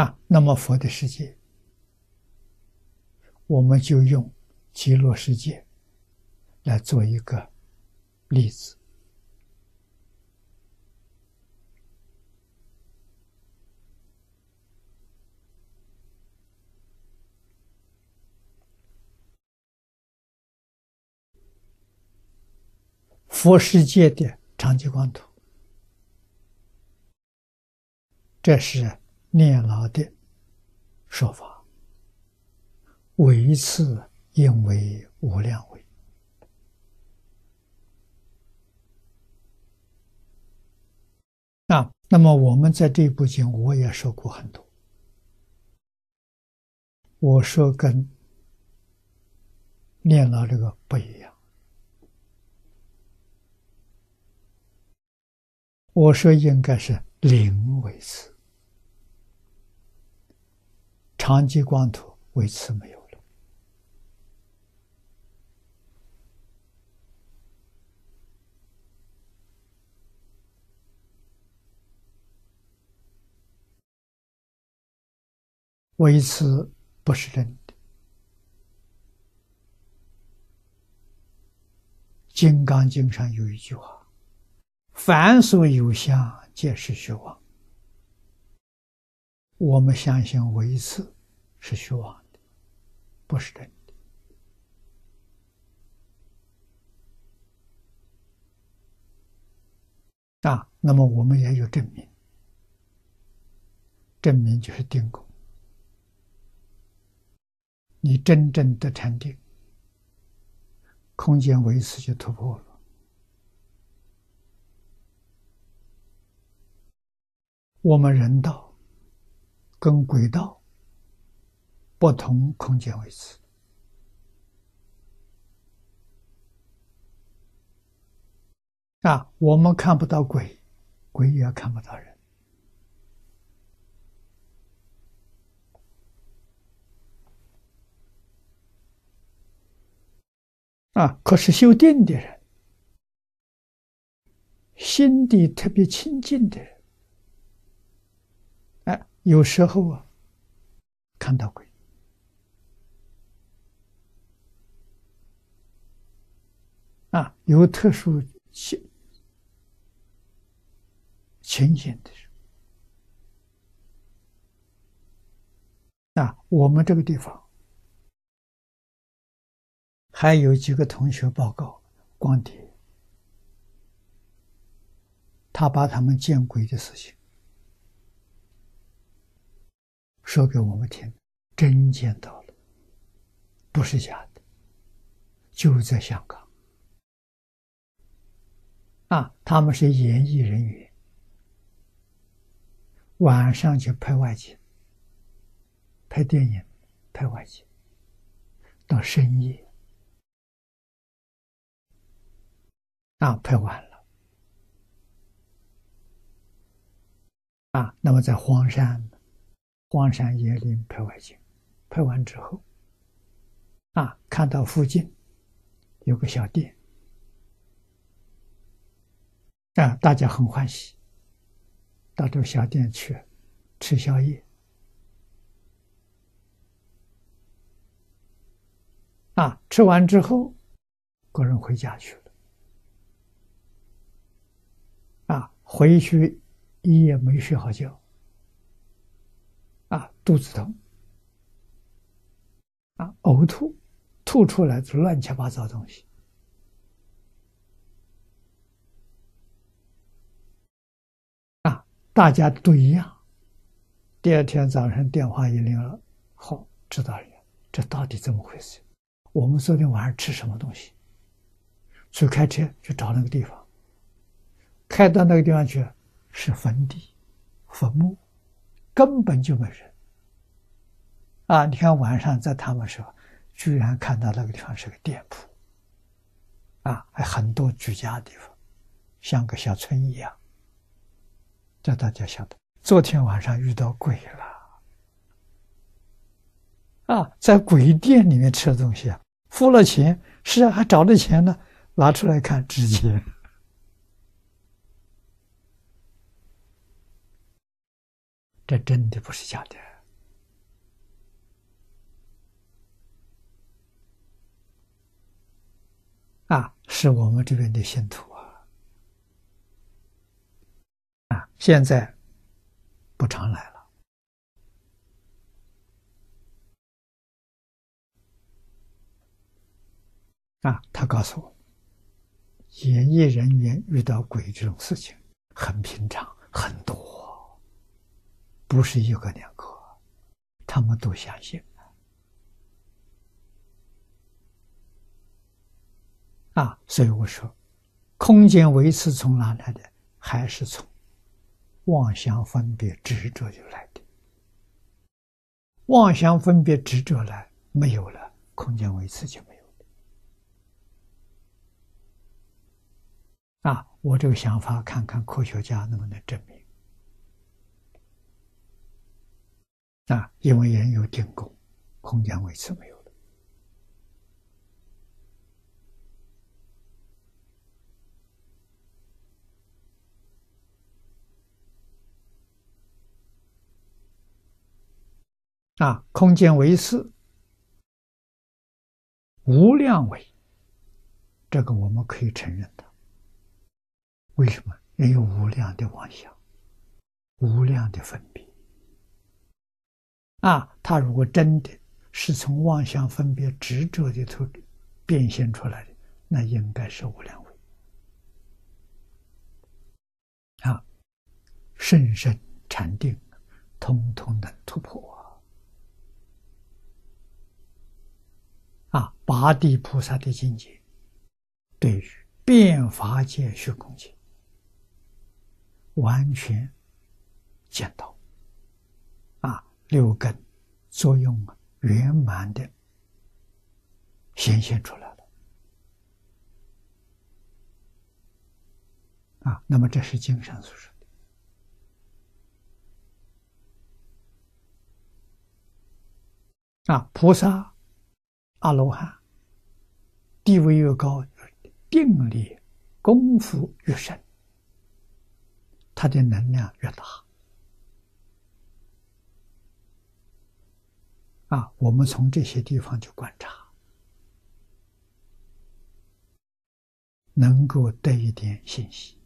啊，那么佛的世界，我们就用极乐世界来做一个例子。佛世界的长期光图，这是念老的说法。唯次应为无量位。啊，那么我们在这部经我也说过很多。我说跟念老这个不一样。我说应该是零为次，长吉光图为此没有了。为此不是真的，《金刚经》上有一句话。凡所有相，皆是虚妄。我们相信唯次是虚妄的，不是真的。啊，那么我们也有证明，证明就是定功。你真正的禅定，空间维持就突破了。我们人道跟鬼道不同空间位置啊，我们看不到鬼，鬼也看不到人啊。可是修定的人，心地特别清净的人。有时候啊，看到鬼啊，有特殊情情形的时候啊，我们这个地方还有几个同学报告光碟，他把他们见鬼的事情。说给我们听，真见到了，不是假的，就在香港。啊，他们是演艺人员，晚上就拍外景，拍电影，拍外景，到深夜，啊，拍完了，啊，那么在荒山。荒山野岭拍外景，拍完之后，啊，看到附近有个小店，啊，大家很欢喜，到这个小店去吃宵夜，啊，吃完之后，个人回家去了，啊，回去一夜没睡好觉。肚子疼，啊，呕吐，吐出来是乱七八糟东西，啊，大家都一样。第二天早上电话一铃了，好，知道了，这到底怎么回事？我们昨天晚上吃什么东西？去开车去找那个地方，开到那个地方去，是坟地，坟墓。根本就没人啊！你看晚上在他们时候，居然看到那个地方是个店铺啊，还很多居家的地方，像个小村一样。叫大家晓得，昨天晚上遇到鬼了啊！在鬼店里面吃的东西啊，付了钱，是啊，还找了钱呢，拿出来看，值钱。这真的不是假的。是我们这边的信徒啊，啊，现在不常来了。啊，他告诉我，演艺人员遇到鬼这种事情很平常，很多，不是一个两个，他们都相信。啊，所以我说，空间维持从哪来的？还是从妄想分别执着就来的。妄想分别执着来没有了，空间维持就没有了。啊，我这个想法，看看科学家能不能证明。啊，因为人有定功，空间维持没有。啊，空间为四，无量为，这个我们可以承认的。为什么？人有无量的妄想，无量的分别。啊，他如果真的是从妄想分别执着的头变现出来的，那应该是无量位。啊，甚深禅定，通通能突破。啊，八地菩萨的境界，对于变法界虚空界，完全见到，啊，六根作用圆满的显现出来了，啊，那么这是经上所说的，啊，菩萨。阿罗汉地位越高，定力功夫越深，他的能量越大。啊，我们从这些地方去观察，能够得一点信息。